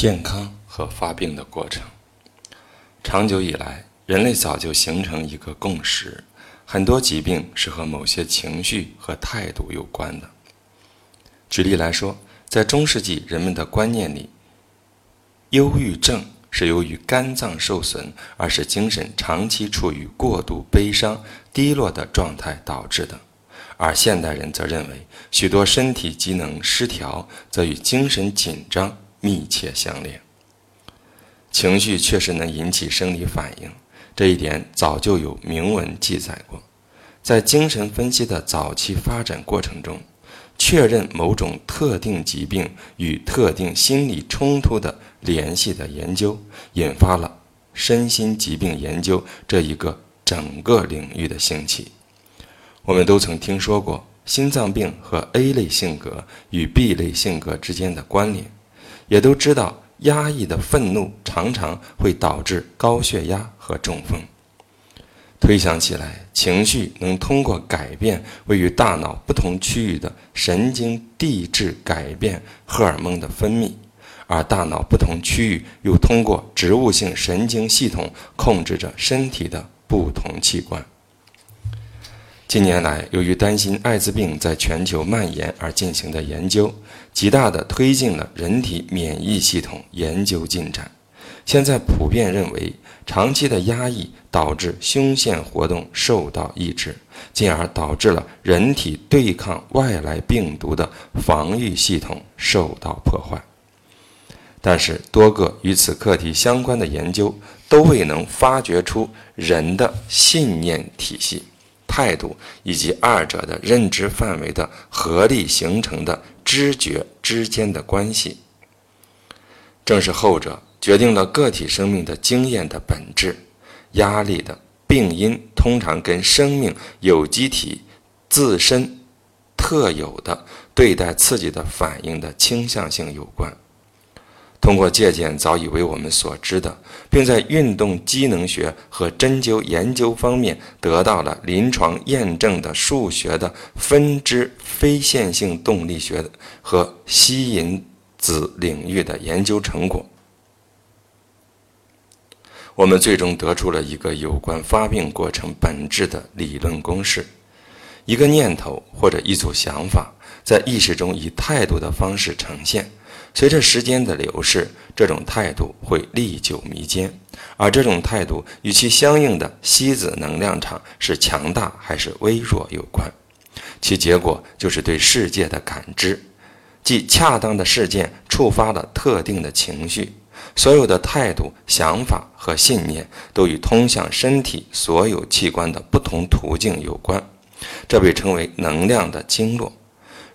健康和发病的过程，长久以来，人类早就形成一个共识：很多疾病是和某些情绪和态度有关的。举例来说，在中世纪人们的观念里，忧郁症是由于肝脏受损，而使精神长期处于过度悲伤、低落的状态导致的；而现代人则认为，许多身体机能失调则与精神紧张。密切相连，情绪确实能引起生理反应，这一点早就有明文记载过。在精神分析的早期发展过程中，确认某种特定疾病与特定心理冲突的联系的研究，引发了身心疾病研究这一个整个领域的兴起。我们都曾听说过心脏病和 A 类性格与 B 类性格之间的关联。也都知道，压抑的愤怒常常会导致高血压和中风。推想起来，情绪能通过改变位于大脑不同区域的神经递质改变荷尔蒙的分泌，而大脑不同区域又通过植物性神经系统控制着身体的不同器官。近年来，由于担心艾滋病在全球蔓延而进行的研究，极大地推进了人体免疫系统研究进展。现在普遍认为，长期的压抑导致胸腺活动受到抑制，进而导致了人体对抗外来病毒的防御系统受到破坏。但是，多个与此课题相关的研究都未能发掘出人的信念体系。态度以及二者的认知范围的合力形成的知觉之间的关系，正是后者决定了个体生命的经验的本质。压力的病因通常跟生命有机体自身特有的对待刺激的反应的倾向性有关。通过借鉴早已为我们所知的，并在运动机能学和针灸研究方面得到了临床验证的数学的分支非线性动力学和吸引子领域的研究成果，我们最终得出了一个有关发病过程本质的理论公式：一个念头或者一组想法，在意识中以态度的方式呈现。随着时间的流逝，这种态度会历久弥坚，而这种态度与其相应的吸子能量场是强大还是微弱有关。其结果就是对世界的感知，即恰当的事件触发了特定的情绪。所有的态度、想法和信念都与通向身体所有器官的不同途径有关，这被称为能量的经络。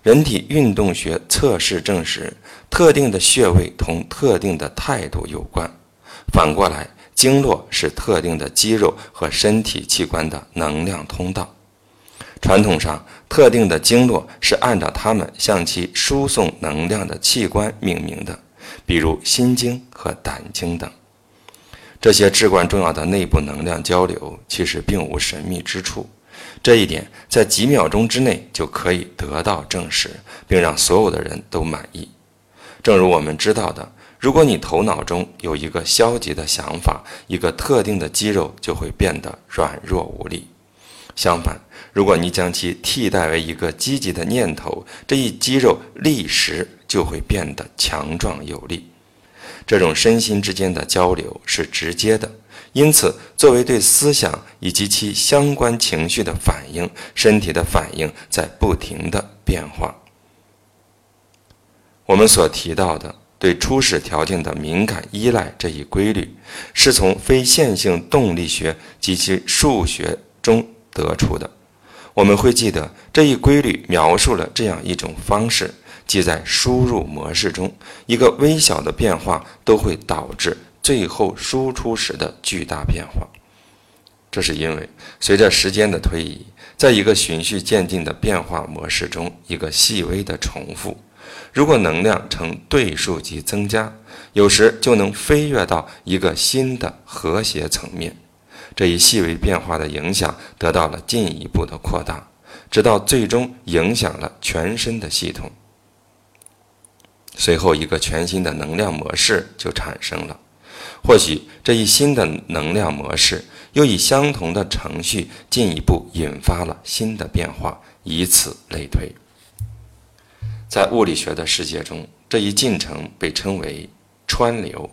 人体运动学测试证实，特定的穴位同特定的态度有关。反过来，经络是特定的肌肉和身体器官的能量通道。传统上，特定的经络是按照它们向其输送能量的器官命名的，比如心经和胆经等。这些至关重要的内部能量交流，其实并无神秘之处。这一点在几秒钟之内就可以得到证实，并让所有的人都满意。正如我们知道的，如果你头脑中有一个消极的想法，一个特定的肌肉就会变得软弱无力；相反，如果你将其替代为一个积极的念头，这一肌肉立时就会变得强壮有力。这种身心之间的交流是直接的。因此，作为对思想以及其相关情绪的反应，身体的反应在不停的变化。我们所提到的对初始条件的敏感依赖这一规律，是从非线性动力学及其数学中得出的。我们会记得这一规律描述了这样一种方式，即在输入模式中，一个微小的变化都会导致。最后输出时的巨大变化，这是因为随着时间的推移，在一个循序渐进的变化模式中，一个细微的重复，如果能量呈对数级增加，有时就能飞跃到一个新的和谐层面。这一细微变化的影响得到了进一步的扩大，直到最终影响了全身的系统。随后一个全新的能量模式就产生了。或许这一新的能量模式又以相同的程序进一步引发了新的变化，以此类推。在物理学的世界中，这一进程被称为川流。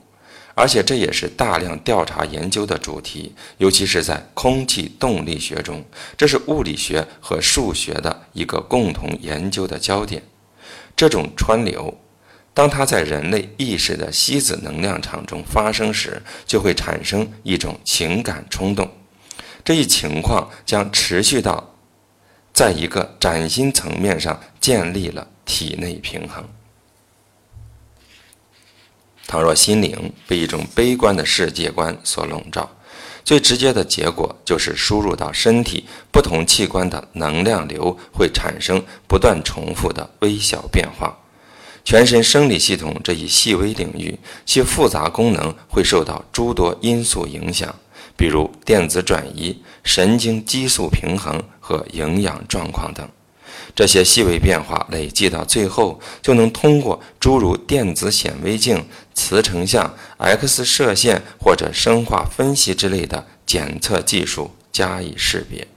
而且这也是大量调查研究的主题，尤其是在空气动力学中，这是物理学和数学的一个共同研究的焦点。这种川流，当它在人类意识的吸子能量场中发生时，就会产生一种情感冲动。这一情况将持续到，在一个崭新层面上建立了体内平衡。倘若心灵被一种悲观的世界观所笼罩，最直接的结果就是输入到身体不同器官的能量流会产生不断重复的微小变化。全身生理系统这一细微领域，其复杂功能会受到诸多因素影响，比如电子转移、神经激素平衡和营养状况等。这些细微变化累计到最后，就能通过诸如电子显微镜、磁成像、X 射线或者生化分析之类的检测技术加以识别。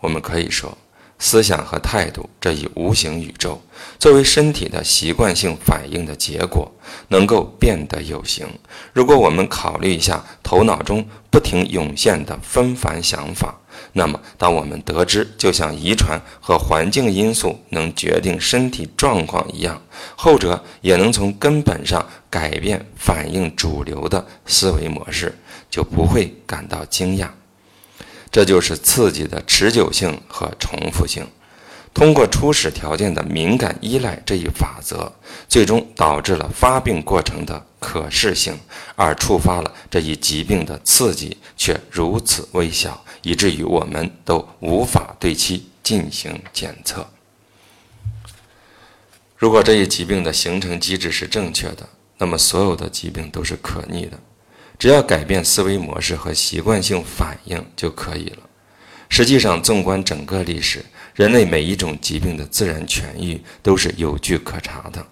我们可以说。思想和态度这一无形宇宙，作为身体的习惯性反应的结果，能够变得有形。如果我们考虑一下头脑中不停涌现的纷繁想法，那么当我们得知就像遗传和环境因素能决定身体状况一样，后者也能从根本上改变反映主流的思维模式，就不会感到惊讶。这就是刺激的持久性和重复性，通过初始条件的敏感依赖这一法则，最终导致了发病过程的可视性，而触发了这一疾病的刺激却如此微小，以至于我们都无法对其进行检测。如果这一疾病的形成机制是正确的，那么所有的疾病都是可逆的。只要改变思维模式和习惯性反应就可以了。实际上，纵观整个历史，人类每一种疾病的自然痊愈都是有据可查的。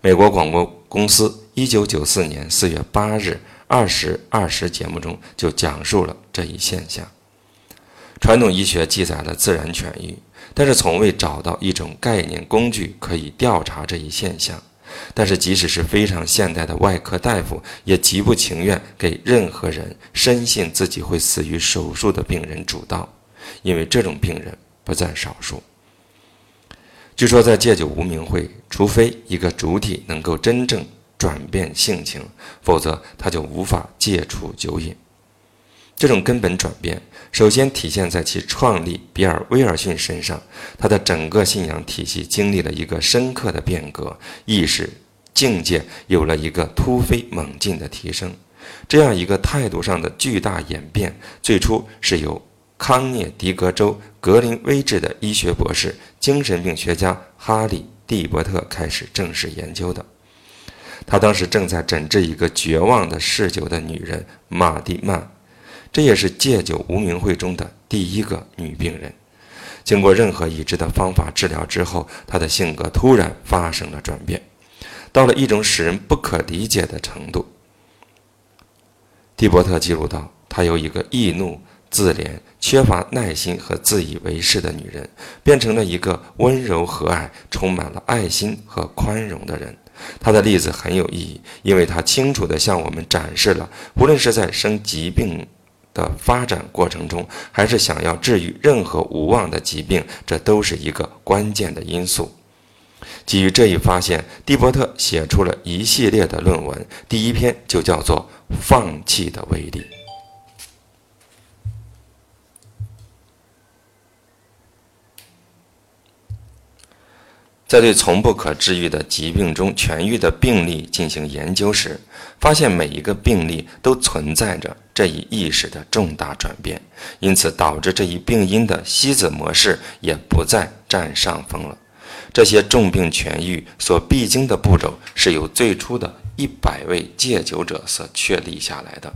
美国广播公司1994年4月8日《20二十》节目中就讲述了这一现象。传统医学记载了自然痊愈，但是从未找到一种概念工具可以调查这一现象。但是，即使是非常现代的外科大夫，也极不情愿给任何人深信自己会死于手术的病人主刀，因为这种病人不在少数。据说，在戒酒无名会，除非一个主体能够真正转变性情，否则他就无法戒除酒瘾。这种根本转变，首先体现在其创立比尔·威尔逊身上。他的整个信仰体系经历了一个深刻的变革，意识境界有了一个突飞猛进的提升。这样一个态度上的巨大演变，最初是由康涅狄格州格林威治的医学博士、精神病学家哈利·蒂伯特开始正式研究的。他当时正在诊治一个绝望的嗜酒的女人马蒂曼。这也是戒酒无名会中的第一个女病人。经过任何已知的方法治疗之后，她的性格突然发生了转变，到了一种使人不可理解的程度。蒂伯特记录到，她由一个易怒、自怜、缺乏耐心和自以为是的女人，变成了一个温柔和蔼、充满了爱心和宽容的人。她的例子很有意义，因为她清楚地向我们展示了，无论是在生疾病。的发展过程中，还是想要治愈任何无望的疾病，这都是一个关键的因素。基于这一发现，蒂伯特写出了一系列的论文，第一篇就叫做《放弃的威力》。在对从不可治愈的疾病中痊愈的病例进行研究时，发现每一个病例都存在着这一意识的重大转变，因此导致这一病因的吸子模式也不再占上风了。这些重病痊愈所必经的步骤是由最初的一百位戒酒者所确立下来的，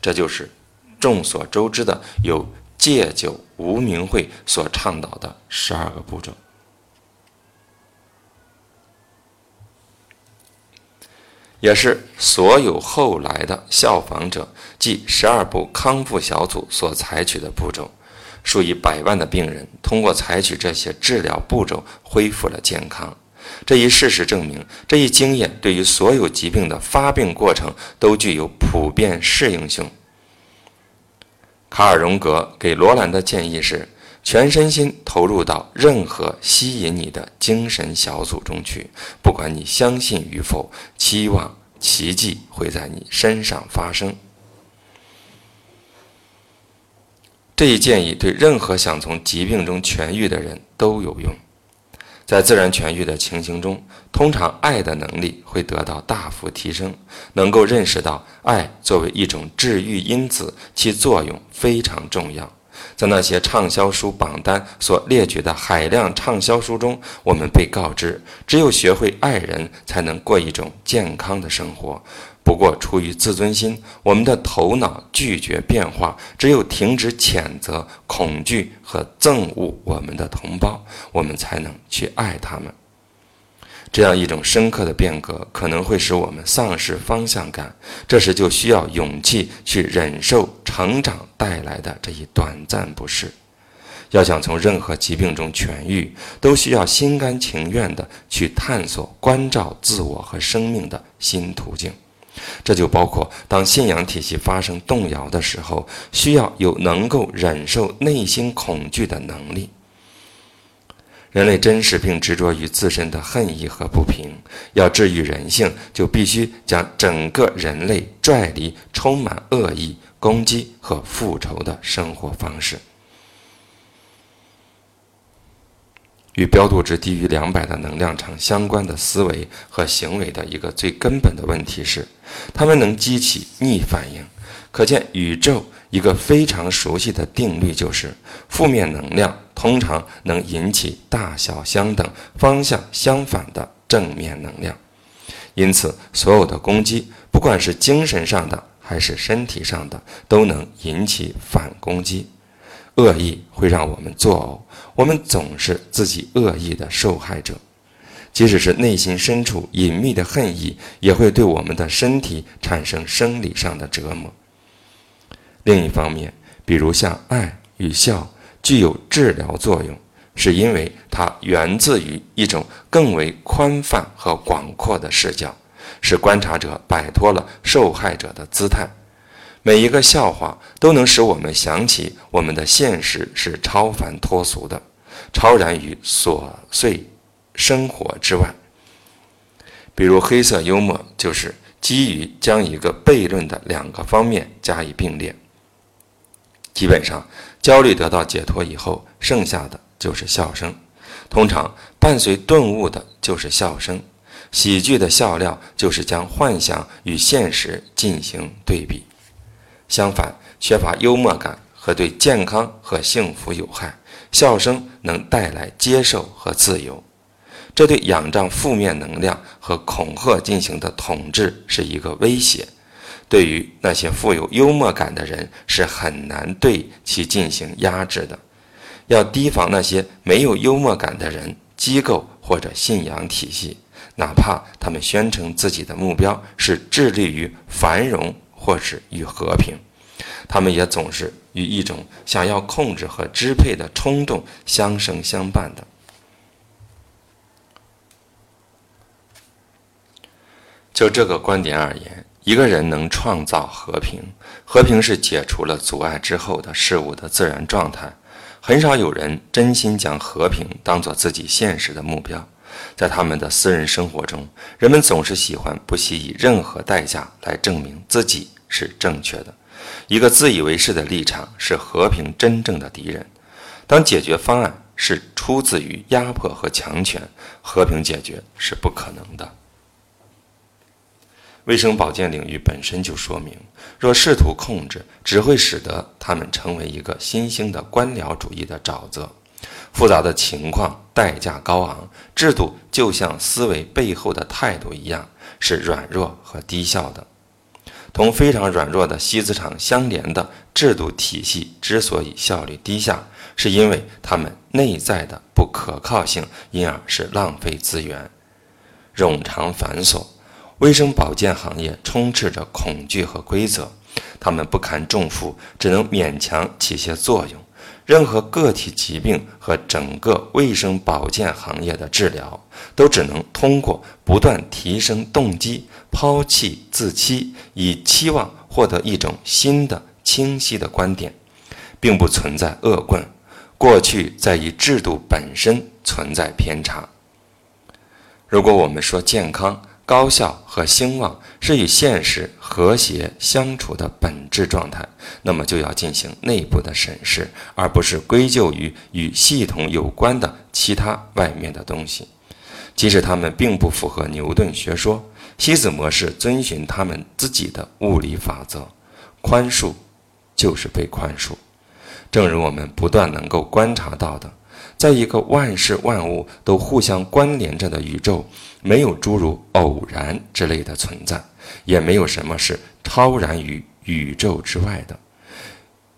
这就是众所周知的由戒酒无名会所倡导的十二个步骤。也是所有后来的效仿者，即十二部康复小组所采取的步骤。数以百万的病人通过采取这些治疗步骤恢复了健康。这一事实证明，这一经验对于所有疾病的发病过程都具有普遍适应性。卡尔·荣格给罗兰的建议是：全身心投入到任何吸引你的精神小组中去，不管你相信与否，期望奇迹会在你身上发生。这一建议对任何想从疾病中痊愈的人都有用。在自然痊愈的情形中，通常爱的能力会得到大幅提升，能够认识到爱作为一种治愈因子，其作用非常重要。在那些畅销书榜单所列举的海量畅销书中，我们被告知，只有学会爱人，才能过一种健康的生活。不过，出于自尊心，我们的头脑拒绝变化。只有停止谴责、恐惧和憎恶我们的同胞，我们才能去爱他们。这样一种深刻的变革可能会使我们丧失方向感，这时就需要勇气去忍受成长带来的这一短暂不适。要想从任何疾病中痊愈，都需要心甘情愿地去探索关照自我和生命的新途径。这就包括，当信仰体系发生动摇的时候，需要有能够忍受内心恐惧的能力。人类真实并执着于自身的恨意和不平，要治愈人性，就必须将整个人类拽离充满恶意、攻击和复仇的生活方式。与标度值低于两百的能量场相关的思维和行为的一个最根本的问题是，它们能激起逆反应。可见，宇宙一个非常熟悉的定律就是：负面能量通常能引起大小相等、方向相反的正面能量。因此，所有的攻击，不管是精神上的还是身体上的，都能引起反攻击。恶意会让我们作呕，我们总是自己恶意的受害者。即使是内心深处隐秘的恨意，也会对我们的身体产生生理上的折磨。另一方面，比如像爱与笑具有治疗作用，是因为它源自于一种更为宽泛和广阔的视角，使观察者摆脱了受害者的姿态。每一个笑话都能使我们想起我们的现实是超凡脱俗的，超然于琐碎生活之外。比如黑色幽默，就是基于将一个悖论的两个方面加以并列。基本上，焦虑得到解脱以后，剩下的就是笑声。通常伴随顿悟的就是笑声。喜剧的笑料就是将幻想与现实进行对比。相反，缺乏幽默感和对健康和幸福有害。笑声能带来接受和自由，这对仰仗负面能量和恐吓进行的统治是一个威胁。对于那些富有幽默感的人，是很难对其进行压制的。要提防那些没有幽默感的人、机构或者信仰体系，哪怕他们宣称自己的目标是致力于繁荣。或是与和平，他们也总是与一种想要控制和支配的冲动相生相伴的。就这个观点而言，一个人能创造和平，和平是解除了阻碍之后的事物的自然状态。很少有人真心将和平当做自己现实的目标。在他们的私人生活中，人们总是喜欢不惜以任何代价来证明自己是正确的。一个自以为是的立场是和平真正的敌人。当解决方案是出自于压迫和强权，和平解决是不可能的。卫生保健领域本身就说明，若试图控制，只会使得他们成为一个新兴的官僚主义的沼泽。复杂的情况代价高昂，制度就像思维背后的态度一样，是软弱和低效的。同非常软弱的锡子厂相连的制度体系之所以效率低下，是因为它们内在的不可靠性，因而是浪费资源、冗长繁琐。卫生保健行业充斥着恐惧和规则，他们不堪重负，只能勉强起些作用。任何个体疾病和整个卫生保健行业的治疗，都只能通过不断提升动机，抛弃自欺，以期望获得一种新的清晰的观点，并不存在恶棍。过去在于制度本身存在偏差。如果我们说健康、高效和兴旺是与现实和谐相处的本质状态，那么就要进行内部的审视，而不是归咎于与系统有关的其他外面的东西。即使他们并不符合牛顿学说，西子模式遵循他们自己的物理法则：宽恕就是被宽恕。正如我们不断能够观察到的。在一个万事万物都互相关联着的宇宙，没有诸如偶然之类的存在，也没有什么是超然于宇宙之外的。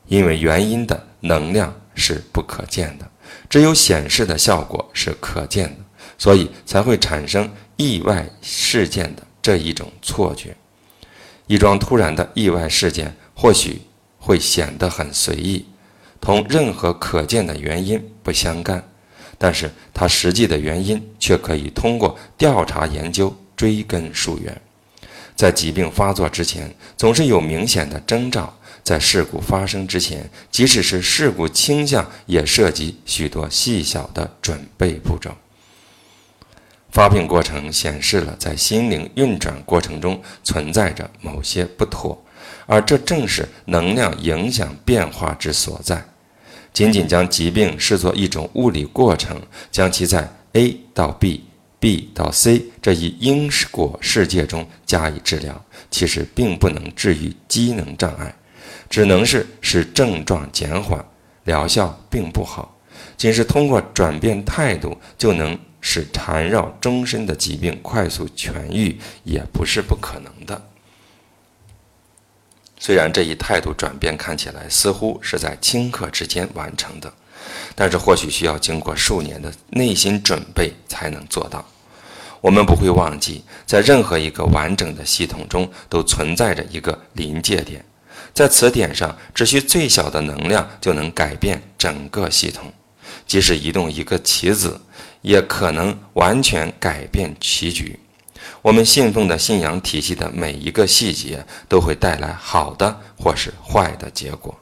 因为原因的能量是不可见的，只有显示的效果是可见的，所以才会产生意外事件的这一种错觉。一桩突然的意外事件或许会显得很随意。同任何可见的原因不相干，但是它实际的原因却可以通过调查研究追根溯源。在疾病发作之前，总是有明显的征兆；在事故发生之前，即使是事故倾向，也涉及许多细小的准备步骤。发病过程显示了在心灵运转过程中存在着某些不妥，而这正是能量影响变化之所在。仅仅将疾病视作一种物理过程，将其在 A 到 B、B 到 C 这一因果世界中加以治疗，其实并不能治愈机能障碍，只能是使症状减缓，疗效并不好。仅是通过转变态度就能使缠绕终身的疾病快速痊愈，也不是不可能的。虽然这一态度转变看起来似乎是在顷刻之间完成的，但是或许需要经过数年的内心准备才能做到。我们不会忘记，在任何一个完整的系统中都存在着一个临界点，在此点上，只需最小的能量就能改变整个系统。即使移动一个棋子，也可能完全改变棋局。我们信奉的信仰体系的每一个细节都会带来好的或是坏的结果。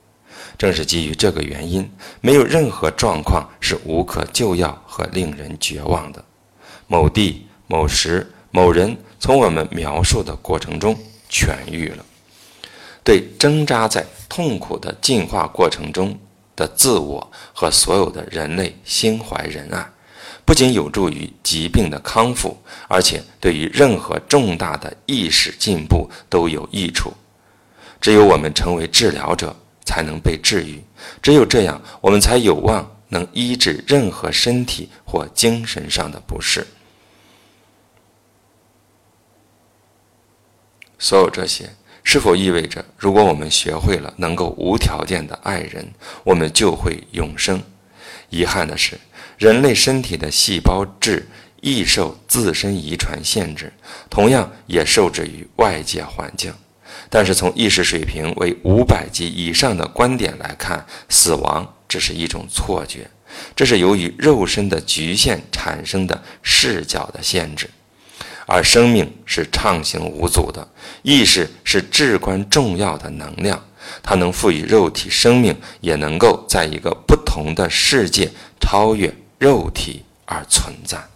正是基于这个原因，没有任何状况是无可救药和令人绝望的。某地、某时、某人从我们描述的过程中痊愈了，对挣扎在痛苦的进化过程中的自我和所有的人类心怀仁爱。不仅有助于疾病的康复，而且对于任何重大的意识进步都有益处。只有我们成为治疗者，才能被治愈；只有这样，我们才有望能医治任何身体或精神上的不适。所有这些，是否意味着，如果我们学会了能够无条件的爱人，我们就会永生？遗憾的是。人类身体的细胞质易受自身遗传限制，同样也受制于外界环境。但是从意识水平为五百级以上的观点来看，死亡只是一种错觉，这是由于肉身的局限产生的视角的限制，而生命是畅行无阻的。意识是至关重要的能量，它能赋予肉体生命，也能够在一个不同的世界超越。肉体而存在。